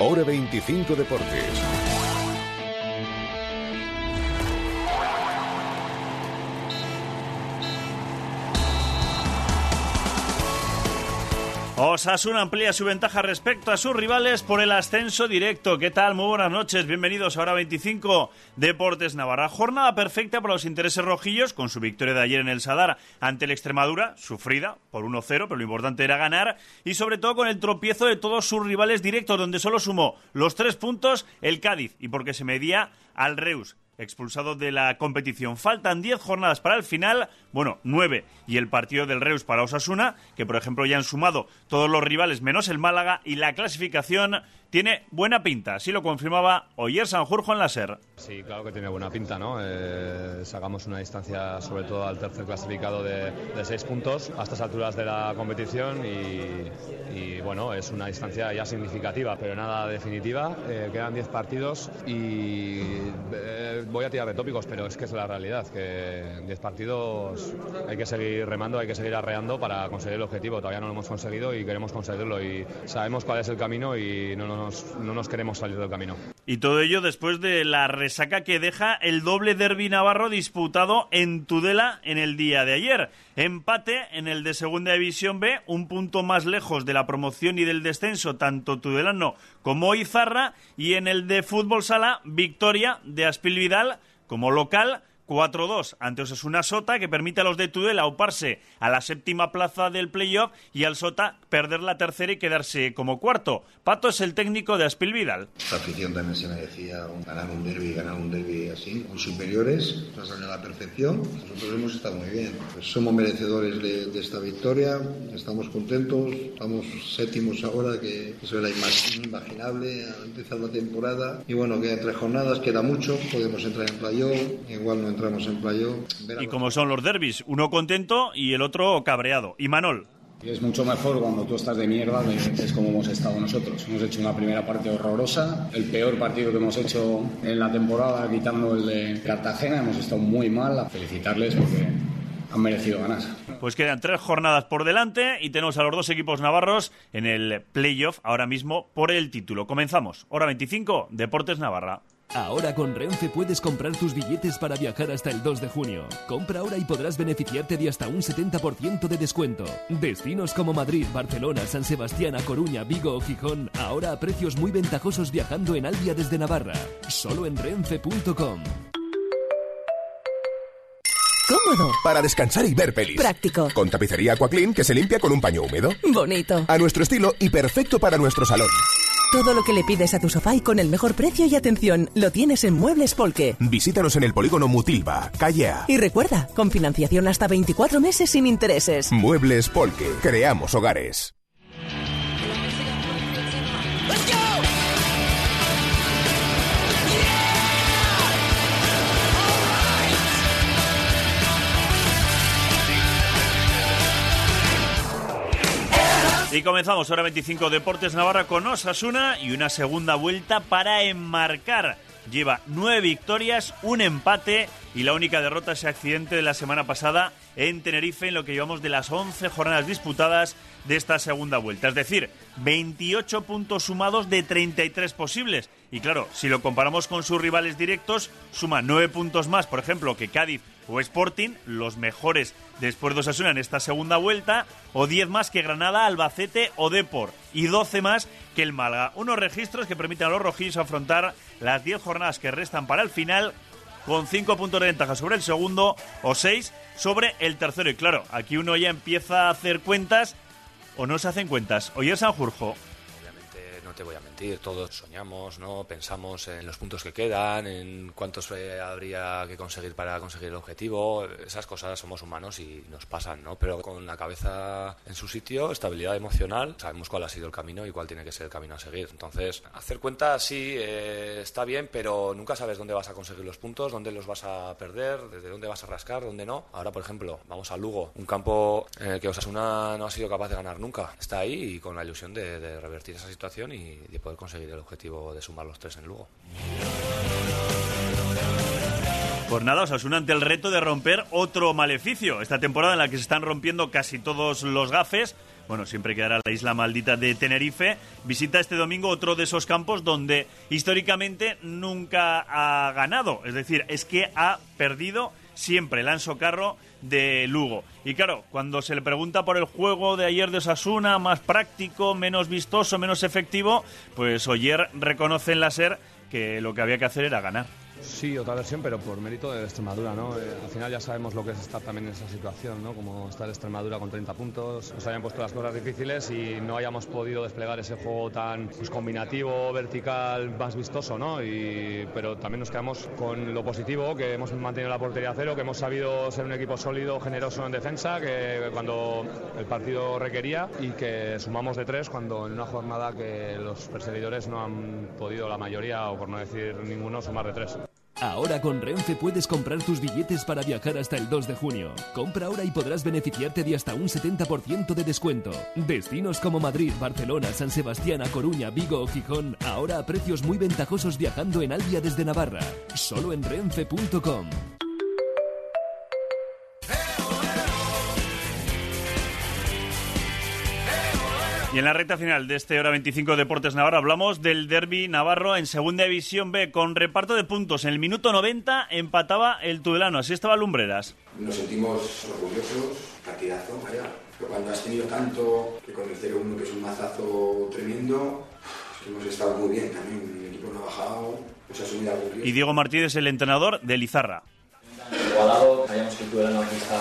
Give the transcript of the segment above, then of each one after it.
Hora 25 Deportes. Osasuna amplía su ventaja respecto a sus rivales por el ascenso directo. ¿Qué tal? Muy buenas noches. Bienvenidos a Hora 25 Deportes Navarra. Jornada perfecta para los intereses rojillos con su victoria de ayer en el Sadar ante el Extremadura, sufrida por 1-0, pero lo importante era ganar y sobre todo con el tropiezo de todos sus rivales directos donde solo sumó los tres puntos el Cádiz y porque se medía al Reus expulsado de la competición. Faltan 10 jornadas para el final, bueno, 9 y el partido del Reus para Osasuna, que por ejemplo ya han sumado todos los rivales menos el Málaga y la clasificación tiene buena pinta, así lo confirmaba Oyer Sanjurjo en la SER. Sí, claro que tiene buena pinta, ¿no? Eh, sacamos una distancia sobre todo al tercer clasificado de, de seis puntos a estas alturas de la competición y, y, bueno, es una distancia ya significativa, pero nada definitiva. Eh, quedan 10 partidos y eh, voy a tirar de tópicos, pero es que es la realidad, que 10 partidos hay que seguir remando, hay que seguir arreando para conseguir el objetivo. Todavía no lo hemos conseguido y queremos conseguirlo y sabemos cuál es el camino y no nos no nos queremos salir del camino. Y todo ello después de la resaca que deja el doble derbi navarro disputado en Tudela en el día de ayer. Empate en el de Segunda División B, un punto más lejos de la promoción y del descenso, tanto tudelano como Izarra, y en el de Fútbol Sala, victoria de Aspil Vidal como local 4-2 ante Osasuna Sota, que permite a los de Tudela auparse a la séptima plaza del playoff y al Sota perder la tercera y quedarse como cuarto. Pato es el técnico de Aspil Vidal. Esta afición también se merecía ganar un derby, ganar un derby así, con superiores, nos a la perfección. Nosotros hemos estado muy bien. Pues somos merecedores de, de, esta victoria, estamos contentos, estamos séptimos ahora, que eso era inimaginable al empezar la temporada. Y bueno, quedan tres jornadas, queda mucho, podemos entrar en playoff, igual no entramos en playoff. Y como son los derbis, uno contento y el otro cabreado. Y Manol. Es mucho mejor cuando tú estás de mierda, es como hemos estado nosotros. Hemos hecho una primera parte horrorosa, el peor partido que hemos hecho en la temporada, quitando el de Cartagena. Hemos estado muy mal. A felicitarles porque han merecido ganar. Pues quedan tres jornadas por delante y tenemos a los dos equipos navarros en el playoff ahora mismo por el título. Comenzamos. Hora 25, Deportes Navarra. Ahora con Renfe puedes comprar tus billetes para viajar hasta el 2 de junio. Compra ahora y podrás beneficiarte de hasta un 70% de descuento. Destinos como Madrid, Barcelona, San Sebastián, A Coruña, Vigo o Gijón, ahora a precios muy ventajosos viajando en Albia desde Navarra. Solo en renfe.com. Cómodo. Para descansar y ver pelis. Práctico. Con tapicería Aquaclean que se limpia con un paño húmedo. Bonito. A nuestro estilo y perfecto para nuestro salón. Todo lo que le pides a tu sofá y con el mejor precio y atención lo tienes en Muebles Polque. Visítanos en el polígono Mutilva, calle A. Y recuerda, con financiación hasta 24 meses sin intereses. Muebles Polque. Creamos hogares. Y comenzamos hora 25 Deportes Navarra con Osasuna y una segunda vuelta para enmarcar. Lleva nueve victorias, un empate y la única derrota ese accidente de la semana pasada en Tenerife en lo que llevamos de las 11 jornadas disputadas de esta segunda vuelta. Es decir, 28 puntos sumados de 33 posibles. Y claro, si lo comparamos con sus rivales directos, suma 9 puntos más, por ejemplo, que Cádiz o Sporting, los mejores después de Osasuna en esta segunda vuelta, o 10 más que Granada, Albacete o Depor, y 12 más que el Malga. Unos registros que permiten a los rojillos afrontar las 10 jornadas que restan para el final con 5 puntos de ventaja sobre el segundo o 6 sobre el tercero. Y claro, aquí uno ya empieza a hacer cuentas o no se hacen cuentas. Oye, Sanjurjo. Te voy a mentir, todos soñamos, ¿no? Pensamos en los puntos que quedan, en cuántos eh, habría que conseguir para conseguir el objetivo. Esas cosas somos humanos y nos pasan, ¿no? Pero con la cabeza en su sitio, estabilidad emocional, sabemos cuál ha sido el camino y cuál tiene que ser el camino a seguir. Entonces, hacer cuentas sí eh, está bien, pero nunca sabes dónde vas a conseguir los puntos, dónde los vas a perder, desde dónde vas a rascar, dónde no. Ahora, por ejemplo, vamos a Lugo, un campo en el que Osasuna no ha sido capaz de ganar nunca. Está ahí y con la ilusión de, de revertir esa situación y de poder conseguir el objetivo de sumar los tres en Lugo. Pues nada, Osasuna ante el reto de romper otro maleficio. Esta temporada en la que se están rompiendo casi todos los gafes, bueno, siempre quedará la isla maldita de Tenerife, visita este domingo otro de esos campos donde históricamente nunca ha ganado. Es decir, es que ha perdido siempre el Anso Carro de Lugo. Y claro, cuando se le pregunta por el juego de ayer de Osasuna, más práctico, menos vistoso, menos efectivo, pues Oyer reconoce en la SER que lo que había que hacer era ganar. Sí, otra versión, pero por mérito de Extremadura, ¿no? Eh, al final ya sabemos lo que es estar también en esa situación, ¿no? Como estar Extremadura con 30 puntos, nos habían puesto las cosas difíciles y no hayamos podido desplegar ese juego tan pues, combinativo, vertical, más vistoso, ¿no? Y, pero también nos quedamos con lo positivo, que hemos mantenido la portería a cero, que hemos sabido ser un equipo sólido, generoso en defensa, que cuando el partido requería y que sumamos de tres cuando en una jornada que los perseguidores no han podido, la mayoría, o por no decir ninguno, sumar de tres. Ahora con Renfe puedes comprar tus billetes para viajar hasta el 2 de junio. Compra ahora y podrás beneficiarte de hasta un 70% de descuento. Destinos como Madrid, Barcelona, San Sebastián, A Coruña, Vigo o Gijón, ahora a precios muy ventajosos viajando en Albia desde Navarra. Solo en renfe.com. Y en la recta final de este Hora 25 Deportes Navarro hablamos del derby navarro en Segunda División B con reparto de puntos. En el minuto 90 empataba el Tudelano. Así estaba Lumbreras. Nos sentimos orgullosos, partidazo, vaya. Pero cuando has tenido tanto, que con el 0-1 que es un mazazo tremendo, pues hemos estado muy bien también. El equipo no ha bajado, pues ha subido algo Y Diego Martínez, el entrenador de Lizarra. Igualado, sabíamos que el Tudelano aquí está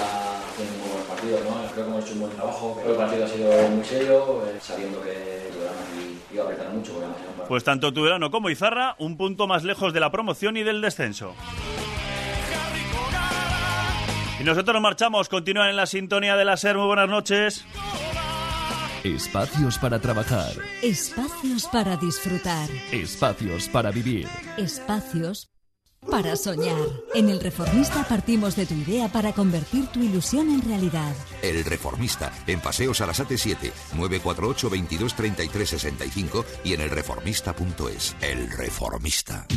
haciendo muy buenos partidos, ¿no? Hemos hecho un buen trabajo. Creo que el partido ha sido muy serio, eh, sabiendo que iba a apretar mucho. Porque Pues tanto Tudelano como Izarra, un punto más lejos de la promoción y del descenso. Y nosotros nos marchamos, continúan en la sintonía de la SER. Muy buenas noches. Espacios para trabajar. Espacios para disfrutar. Espacios para vivir. Espacios para soñar. En El Reformista partimos de tu idea para convertir tu ilusión en realidad. El Reformista, en Paseo Sarasate 7, 948 22 33 65 y en elreformista.es. El Reformista.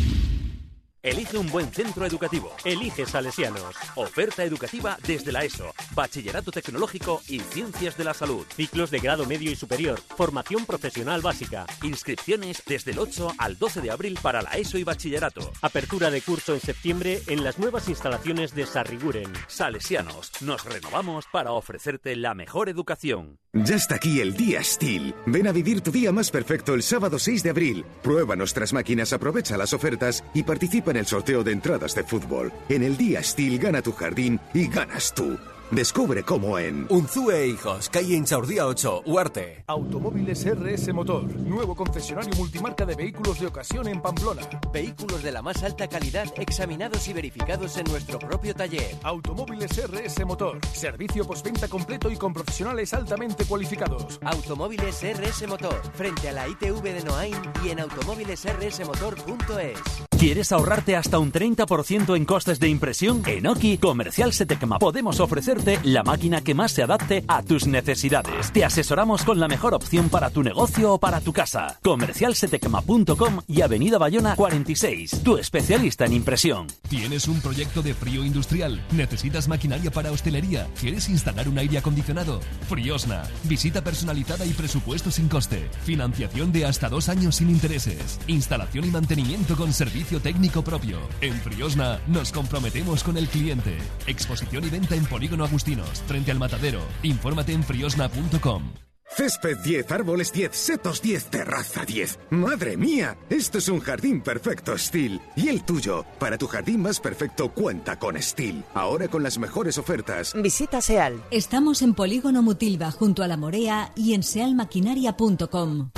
Elige un buen centro educativo. Elige Salesianos. Oferta educativa desde la ESO, Bachillerato Tecnológico y Ciencias de la Salud. Ciclos de grado medio y superior. Formación profesional básica. Inscripciones desde el 8 al 12 de abril para la ESO y Bachillerato. Apertura de curso en septiembre en las nuevas instalaciones de Sarriguren. Salesianos. Nos renovamos para ofrecerte la mejor educación. Ya está aquí el Día Steel. Ven a vivir tu día más perfecto el sábado 6 de abril. Prueba nuestras máquinas, aprovecha las ofertas y participa en el sorteo de entradas de fútbol. En el Día Steel gana tu jardín y ganas tú. Descubre cómo en Unzue Hijos, calle Inchaurdía 8, Huarte. Automóviles RS Motor, nuevo concesionario multimarca de vehículos de ocasión en Pamplona. Vehículos de la más alta calidad examinados y verificados en nuestro propio taller. Automóviles RS Motor, servicio postventa completo y con profesionales altamente cualificados. Automóviles RS Motor, frente a la ITV de Noain y en automóvilesrsmotor.es. ¿Quieres ahorrarte hasta un 30% en costes de impresión? En Oki Comercial Setecma podemos ofrecerte la máquina que más se adapte a tus necesidades. Te asesoramos con la mejor opción para tu negocio o para tu casa. Comercialsetecma.com y Avenida Bayona 46. Tu especialista en impresión. ¿Tienes un proyecto de frío industrial? ¿Necesitas maquinaria para hostelería? ¿Quieres instalar un aire acondicionado? Friosna. Visita personalizada y presupuesto sin coste. Financiación de hasta dos años sin intereses. Instalación y mantenimiento con servicio técnico propio. En Friosna nos comprometemos con el cliente. Exposición y venta en Polígono Agustinos, frente al matadero. Infórmate en friosna.com. Césped 10, árboles 10, setos 10, terraza 10. ¡Madre mía! Esto es un jardín perfecto, Steel. Y el tuyo, para tu jardín más perfecto, cuenta con Steel. Ahora con las mejores ofertas. Visita SEAL. Estamos en Polígono Mutilva, junto a la Morea y en sealmaquinaria.com.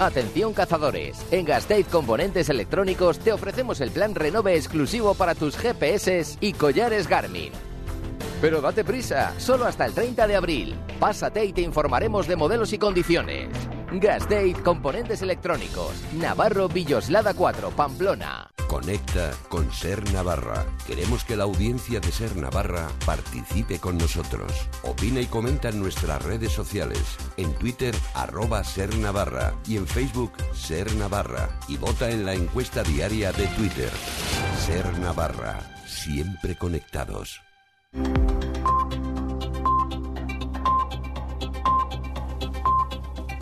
Atención cazadores, en Gasteiz Componentes Electrónicos te ofrecemos el plan Renove exclusivo para tus GPS y collares Garmin. Pero date prisa, solo hasta el 30 de abril. Pásate y te informaremos de modelos y condiciones. Gasteiz Componentes Electrónicos, Navarro Villoslada 4, Pamplona. Conecta con Ser Navarra. Queremos que la audiencia de Ser Navarra participe con nosotros. Opina y comenta en nuestras redes sociales. En Twitter, arroba Ser Navarra. Y en Facebook, Ser Navarra. Y vota en la encuesta diaria de Twitter. Ser Navarra. Siempre conectados.